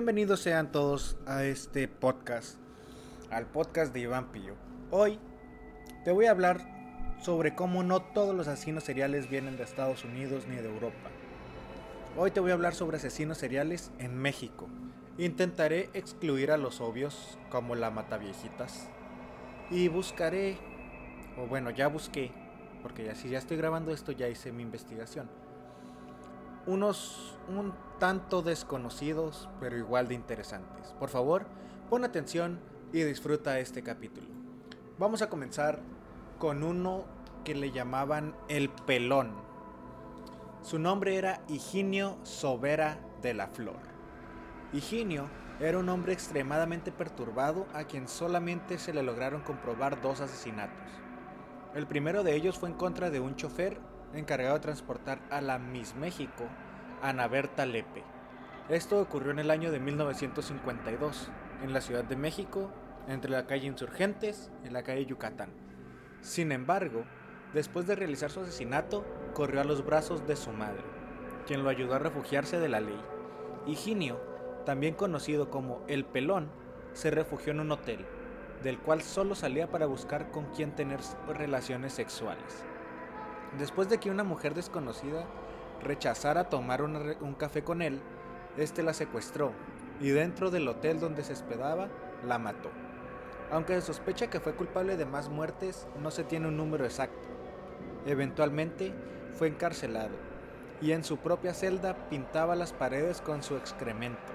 Bienvenidos sean todos a este podcast, al podcast de Iván Pillo. Hoy te voy a hablar sobre cómo no todos los asesinos seriales vienen de Estados Unidos ni de Europa. Hoy te voy a hablar sobre asesinos seriales en México. Intentaré excluir a los obvios como la mataviejitas y buscaré, o bueno, ya busqué, porque ya si ya estoy grabando esto ya hice mi investigación unos un tanto desconocidos, pero igual de interesantes. Por favor, pon atención y disfruta este capítulo. Vamos a comenzar con uno que le llamaban el pelón. Su nombre era Higinio Sobera de la Flor. Higinio era un hombre extremadamente perturbado a quien solamente se le lograron comprobar dos asesinatos. El primero de ellos fue en contra de un chofer encargado de transportar a la Miss México, Ana Berta Lepe. Esto ocurrió en el año de 1952, en la Ciudad de México, entre la calle Insurgentes y la calle Yucatán. Sin embargo, después de realizar su asesinato, corrió a los brazos de su madre, quien lo ayudó a refugiarse de la ley. Higinio, también conocido como El Pelón, se refugió en un hotel, del cual solo salía para buscar con quién tener relaciones sexuales. Después de que una mujer desconocida rechazara tomar un café con él, este la secuestró y dentro del hotel donde se hospedaba la mató. Aunque se sospecha que fue culpable de más muertes, no se tiene un número exacto. Eventualmente fue encarcelado y en su propia celda pintaba las paredes con su excremento,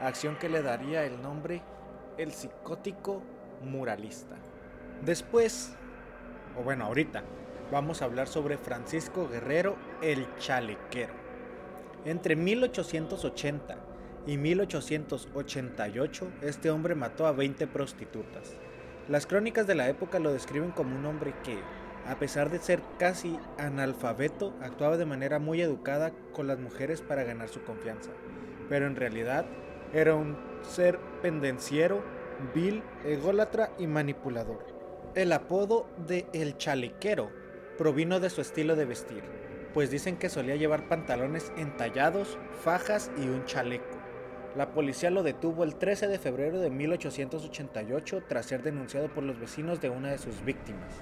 acción que le daría el nombre el psicótico muralista. Después, o bueno, ahorita, vamos a hablar sobre Francisco Guerrero el Chalequero. Entre 1880 y 1888, este hombre mató a 20 prostitutas. Las crónicas de la época lo describen como un hombre que, a pesar de ser casi analfabeto, actuaba de manera muy educada con las mujeres para ganar su confianza. Pero en realidad era un ser pendenciero, vil, ególatra y manipulador. El apodo de El Chalequero provino de su estilo de vestir, pues dicen que solía llevar pantalones entallados, fajas y un chaleco. La policía lo detuvo el 13 de febrero de 1888 tras ser denunciado por los vecinos de una de sus víctimas.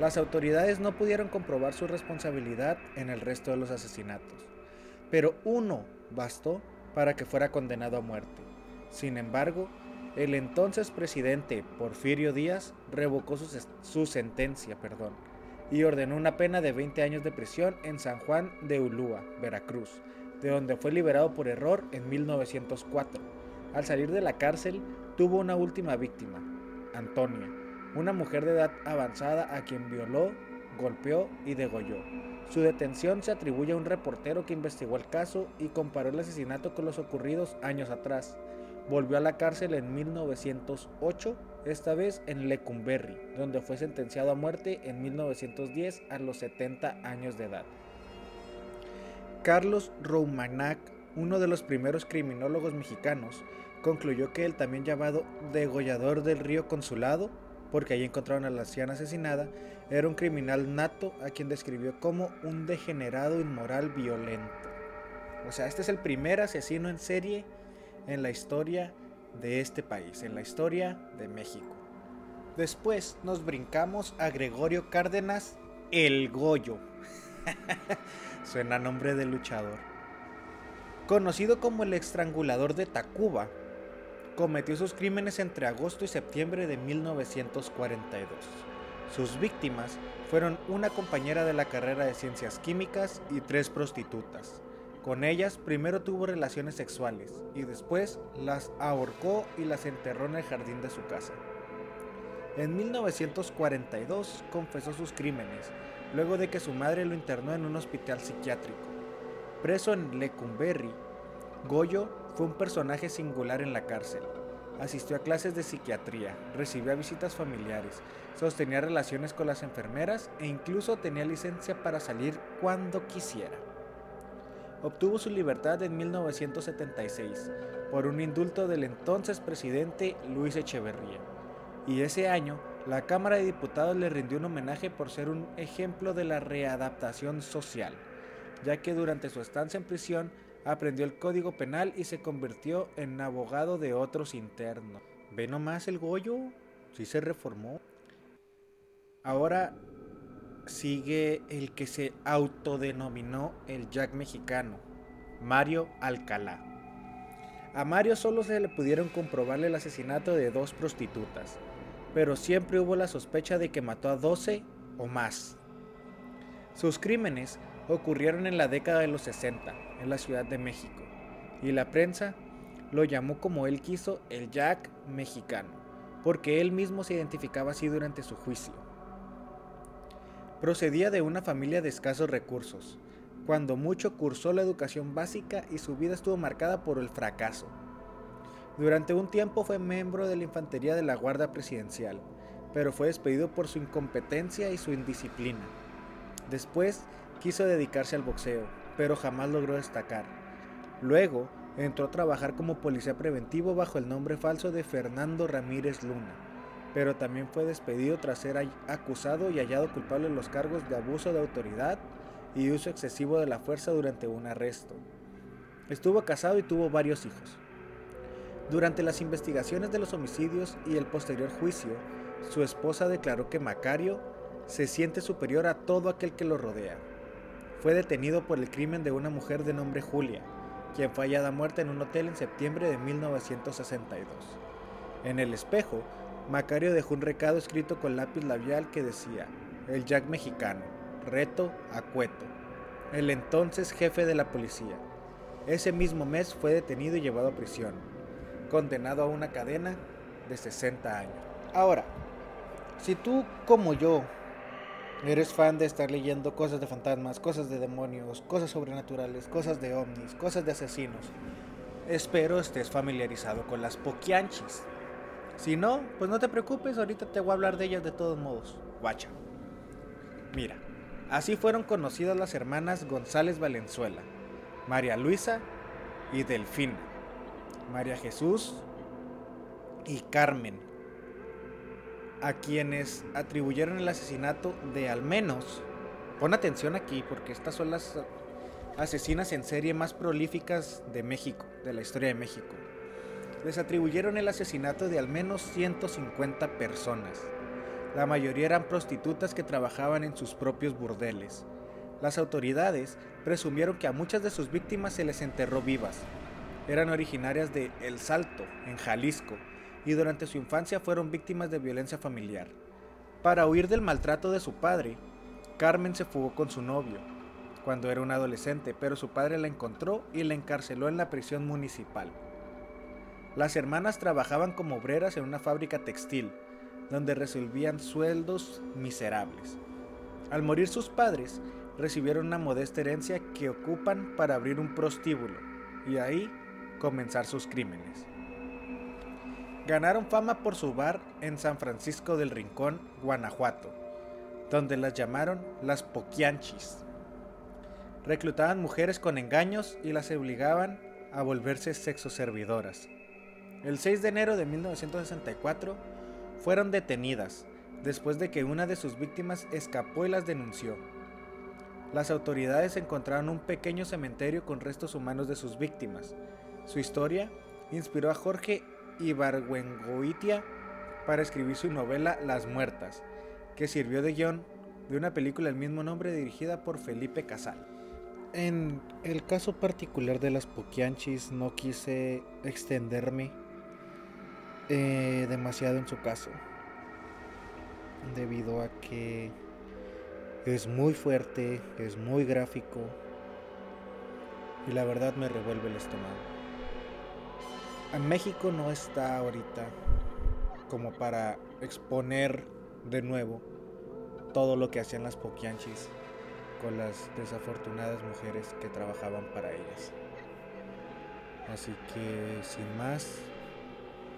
Las autoridades no pudieron comprobar su responsabilidad en el resto de los asesinatos, pero uno bastó para que fuera condenado a muerte. Sin embargo, el entonces presidente Porfirio Díaz revocó su, su sentencia, perdón, y ordenó una pena de 20 años de prisión en San Juan de Ulúa, Veracruz, de donde fue liberado por error en 1904. Al salir de la cárcel, tuvo una última víctima, Antonia, una mujer de edad avanzada a quien violó, golpeó y degolló. Su detención se atribuye a un reportero que investigó el caso y comparó el asesinato con los ocurridos años atrás. Volvió a la cárcel en 1908 esta vez en Lecumberri, donde fue sentenciado a muerte en 1910 a los 70 años de edad. Carlos Roumanac, uno de los primeros criminólogos mexicanos, concluyó que el también llamado degollador del río Consulado, porque allí encontraron a la anciana asesinada, era un criminal nato a quien describió como un degenerado inmoral violento. O sea, este es el primer asesino en serie en la historia de este país, en la historia de México. Después nos brincamos a Gregorio Cárdenas el Goyo. Suena nombre de luchador. Conocido como el estrangulador de Tacuba, cometió sus crímenes entre agosto y septiembre de 1942. Sus víctimas fueron una compañera de la carrera de ciencias químicas y tres prostitutas. Con ellas primero tuvo relaciones sexuales y después las ahorcó y las enterró en el jardín de su casa. En 1942 confesó sus crímenes, luego de que su madre lo internó en un hospital psiquiátrico. Preso en Lecumberri, Goyo fue un personaje singular en la cárcel. Asistió a clases de psiquiatría, recibía visitas familiares, sostenía relaciones con las enfermeras e incluso tenía licencia para salir cuando quisiera obtuvo su libertad en 1976 por un indulto del entonces presidente Luis Echeverría. Y ese año, la Cámara de Diputados le rindió un homenaje por ser un ejemplo de la readaptación social, ya que durante su estancia en prisión aprendió el código penal y se convirtió en abogado de otros internos. Ve nomás el Goyo, sí se reformó. Ahora sigue el que se autodenominó el Jack mexicano, Mario Alcalá. A Mario solo se le pudieron comprobarle el asesinato de dos prostitutas, pero siempre hubo la sospecha de que mató a 12 o más. Sus crímenes ocurrieron en la década de los 60, en la Ciudad de México, y la prensa lo llamó como él quiso el Jack mexicano, porque él mismo se identificaba así durante su juicio. Procedía de una familia de escasos recursos, cuando mucho cursó la educación básica y su vida estuvo marcada por el fracaso. Durante un tiempo fue miembro de la infantería de la Guardia Presidencial, pero fue despedido por su incompetencia y su indisciplina. Después quiso dedicarse al boxeo, pero jamás logró destacar. Luego entró a trabajar como policía preventivo bajo el nombre falso de Fernando Ramírez Luna, pero también fue despedido tras ser acusado y hallado culpable de los cargos de abuso de autoridad y uso excesivo de la fuerza durante un arresto. Estuvo casado y tuvo varios hijos. Durante las investigaciones de los homicidios y el posterior juicio, su esposa declaró que Macario se siente superior a todo aquel que lo rodea. Fue detenido por el crimen de una mujer de nombre Julia, quien fue hallada muerta en un hotel en septiembre de 1962. En el espejo, Macario dejó un recado escrito con lápiz labial que decía, el Jack mexicano, reto a Cueto, el entonces jefe de la policía. Ese mismo mes fue detenido y llevado a prisión, condenado a una cadena de 60 años. Ahora, si tú como yo eres fan de estar leyendo cosas de fantasmas, cosas de demonios, cosas sobrenaturales, cosas de ovnis, cosas de asesinos, espero estés familiarizado con las poquianchis. Si no, pues no te preocupes, ahorita te voy a hablar de ellas de todos modos. Guacha. Mira, así fueron conocidas las hermanas González Valenzuela, María Luisa y Delfina, María Jesús y Carmen, a quienes atribuyeron el asesinato de al menos, pon atención aquí porque estas son las asesinas en serie más prolíficas de México, de la historia de México. Les atribuyeron el asesinato de al menos 150 personas. La mayoría eran prostitutas que trabajaban en sus propios burdeles. Las autoridades presumieron que a muchas de sus víctimas se les enterró vivas. Eran originarias de El Salto, en Jalisco, y durante su infancia fueron víctimas de violencia familiar. Para huir del maltrato de su padre, Carmen se fugó con su novio cuando era un adolescente, pero su padre la encontró y la encarceló en la prisión municipal. Las hermanas trabajaban como obreras en una fábrica textil, donde recibían sueldos miserables. Al morir sus padres, recibieron una modesta herencia que ocupan para abrir un prostíbulo y ahí comenzar sus crímenes. Ganaron fama por su bar en San Francisco del Rincón, Guanajuato, donde las llamaron las Poquianchis. Reclutaban mujeres con engaños y las obligaban a volverse sexoservidoras. El 6 de enero de 1964 fueron detenidas después de que una de sus víctimas escapó y las denunció. Las autoridades encontraron un pequeño cementerio con restos humanos de sus víctimas. Su historia inspiró a Jorge Ibargüengoitia para escribir su novela Las Muertas, que sirvió de guion de una película del mismo nombre dirigida por Felipe Casal. En el caso particular de las Poquianchis no quise extenderme eh, demasiado en su caso, debido a que es muy fuerte, es muy gráfico y la verdad me revuelve el estómago en México no está ahorita como para exponer de nuevo todo lo que hacían las poquianchis con las desafortunadas mujeres que trabajaban para ellas. Así que sin más,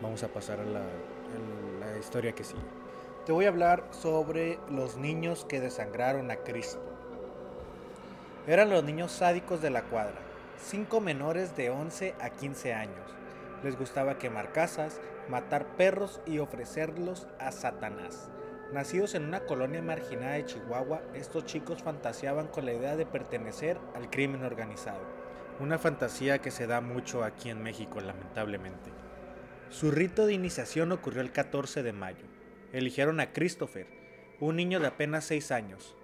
vamos a pasar a la, historia que sigue. Te voy a hablar sobre los niños que desangraron a Cristo. Eran los niños sádicos de la cuadra, cinco menores de 11 a 15 años les gustaba quemar casas, matar perros y ofrecerlos a Satanás. Nacidos en una colonia marginada de Chihuahua, estos chicos fantaseaban con la idea de pertenecer al crimen organizado. una fantasía que se da mucho aquí en México lamentablemente. Su rito de iniciación ocurrió el 14 de mayo. Eligieron a Christopher, un niño de apenas 6 años,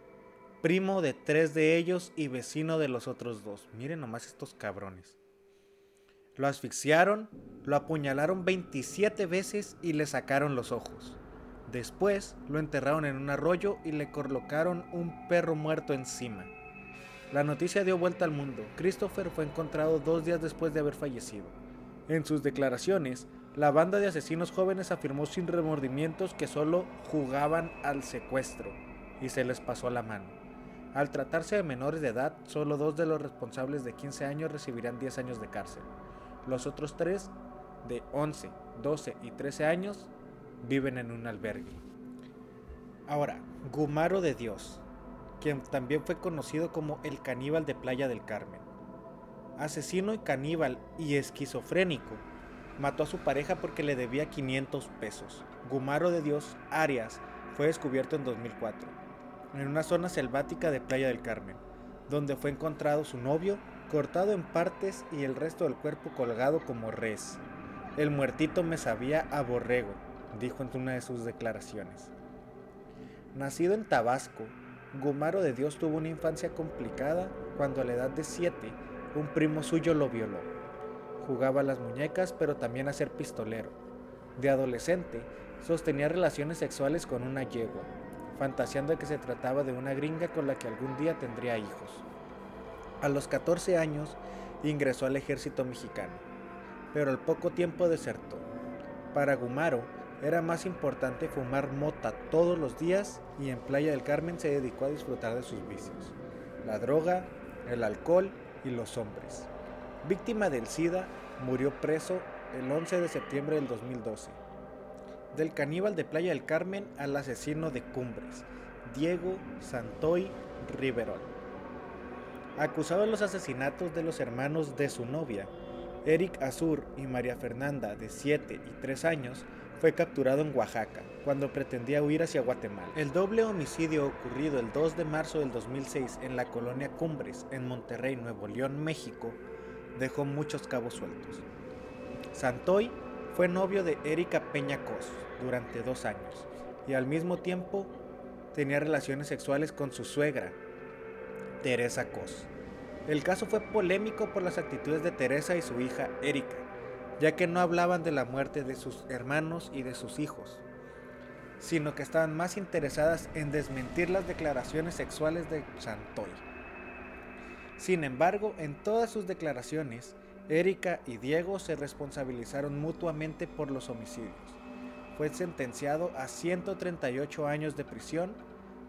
primo de tres de ellos y vecino de los otros dos. Miren nomás estos cabrones. Lo asfixiaron, lo apuñalaron 27 veces y le sacaron los ojos. Después lo enterraron en un arroyo y le colocaron un perro muerto encima. La noticia dio vuelta al mundo. Christopher fue encontrado dos días después de haber fallecido. En sus declaraciones, la banda de asesinos jóvenes afirmó sin remordimientos que solo jugaban al secuestro y se les pasó la mano. Al tratarse de menores de edad, solo dos de los responsables de 15 años recibirán 10 años de cárcel. Los otros tres, de 11, 12 y 13 años, viven en un albergue. Ahora, Gumaro de Dios, quien también fue conocido como el caníbal de Playa del Carmen. Asesino y caníbal y esquizofrénico, mató a su pareja porque le debía 500 pesos. Gumaro de Dios Arias fue descubierto en 2004, en una zona selvática de Playa del Carmen, donde fue encontrado su novio cortado en partes y el resto del cuerpo colgado como res. El muertito me sabía a borrego, dijo en una de sus declaraciones. Nacido en Tabasco, Gumaro de Dios tuvo una infancia complicada cuando a la edad de 7 un primo suyo lo violó. Jugaba a las muñecas pero también a ser pistolero. De adolescente, sostenía relaciones sexuales con una yegua, fantaseando que se trataba de una gringa con la que algún día tendría hijos. A los 14 años ingresó al ejército mexicano, pero al poco tiempo desertó. Para Gumaro, era más importante fumar mota todos los días y en Playa del Carmen se dedicó a disfrutar de sus vicios, la droga, el alcohol y los hombres. Víctima del SIDA, murió preso el 11 de septiembre del 2012. Del caníbal de Playa del Carmen al asesino de Cumbres, Diego Santoy Riverol. Acusado de los asesinatos de los hermanos de su novia, Eric Azur y María Fernanda, de 7 y 3 años, fue capturado en Oaxaca cuando pretendía huir hacia Guatemala. El doble homicidio ocurrido el 2 de marzo del 2006 en la colonia Cumbres, en Monterrey, Nuevo León, México, dejó muchos cabos sueltos. Santoy fue novio de Erika Peña Cos durante dos años y al mismo tiempo tenía relaciones sexuales con su suegra, Teresa Cos. El caso fue polémico por las actitudes de Teresa y su hija Erika, ya que no hablaban de la muerte de sus hermanos y de sus hijos, sino que estaban más interesadas en desmentir las declaraciones sexuales de Santoy. Sin embargo, en todas sus declaraciones, Erika y Diego se responsabilizaron mutuamente por los homicidios. Fue sentenciado a 138 años de prisión,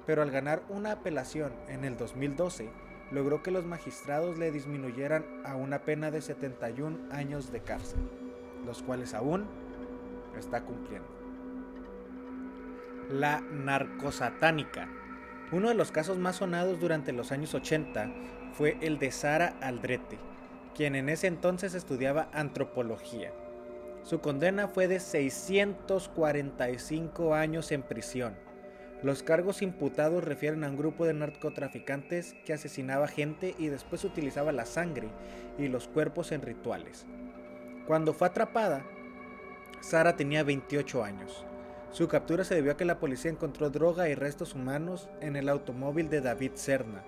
pero al ganar una apelación en el 2012, logró que los magistrados le disminuyeran a una pena de 71 años de cárcel, los cuales aún está cumpliendo. La narcosatánica. Uno de los casos más sonados durante los años 80 fue el de Sara Aldrete, quien en ese entonces estudiaba antropología. Su condena fue de 645 años en prisión los cargos imputados refieren a un grupo de narcotraficantes que asesinaba gente y después utilizaba la sangre y los cuerpos en rituales. Cuando fue atrapada, Sara tenía 28 años. Su captura se debió a que la policía encontró droga y restos humanos en el automóvil de David Serna,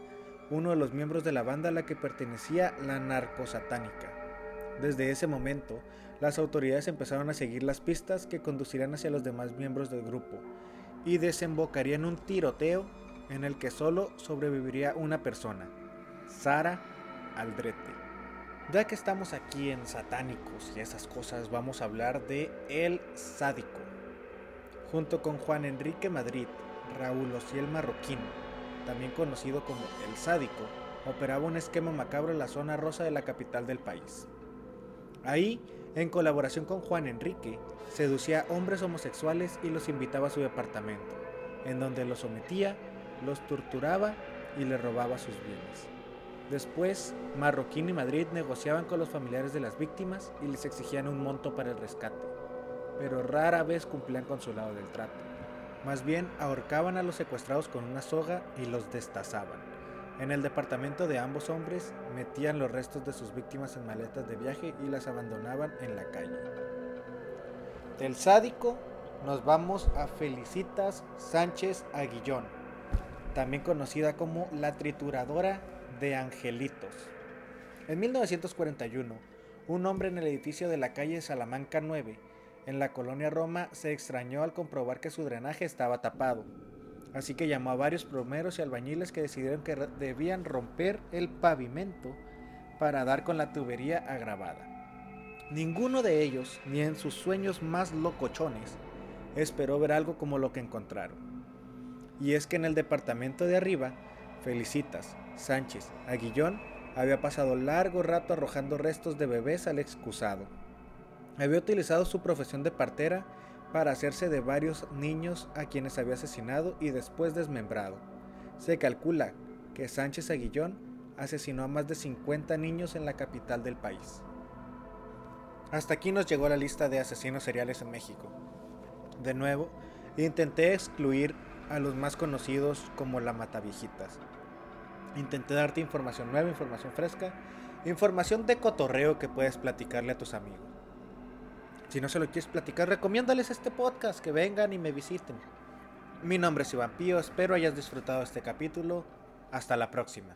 uno de los miembros de la banda a la que pertenecía la narcosatánica. Desde ese momento, las autoridades empezaron a seguir las pistas que conducirían hacia los demás miembros del grupo, y desembocaría en un tiroteo en el que solo sobreviviría una persona, Sara Aldrete. Ya que estamos aquí en satánicos y esas cosas, vamos a hablar de El Sádico. Junto con Juan Enrique Madrid, Raúl Ociel Marroquín, también conocido como El Sádico, operaba un esquema macabro en la zona rosa de la capital del país. Ahí en colaboración con Juan Enrique, seducía a hombres homosexuales y los invitaba a su departamento, en donde los sometía, los torturaba y le robaba sus bienes. Después, Marroquín y Madrid negociaban con los familiares de las víctimas y les exigían un monto para el rescate, pero rara vez cumplían con su lado del trato. Más bien ahorcaban a los secuestrados con una soga y los destazaban. En el departamento de ambos hombres metían los restos de sus víctimas en maletas de viaje y las abandonaban en la calle. Del sádico nos vamos a Felicitas Sánchez Aguillón, también conocida como la trituradora de angelitos. En 1941, un hombre en el edificio de la calle Salamanca 9, en la colonia Roma, se extrañó al comprobar que su drenaje estaba tapado. Así que llamó a varios plomeros y albañiles que decidieron que debían romper el pavimento para dar con la tubería agravada. Ninguno de ellos, ni en sus sueños más locochones, esperó ver algo como lo que encontraron. Y es que en el departamento de arriba, Felicitas, Sánchez, Aguillón, había pasado largo rato arrojando restos de bebés al excusado. Había utilizado su profesión de partera para hacerse de varios niños a quienes había asesinado y después desmembrado. Se calcula que Sánchez Aguillón asesinó a más de 50 niños en la capital del país. Hasta aquí nos llegó la lista de asesinos seriales en México. De nuevo, intenté excluir a los más conocidos como la Mataviejitas. Intenté darte información nueva, información fresca, información de cotorreo que puedes platicarle a tus amigos. Si no se lo quieres platicar, recomiéndales este podcast, que vengan y me visiten. Mi nombre es Iván Pío, espero hayas disfrutado este capítulo. Hasta la próxima.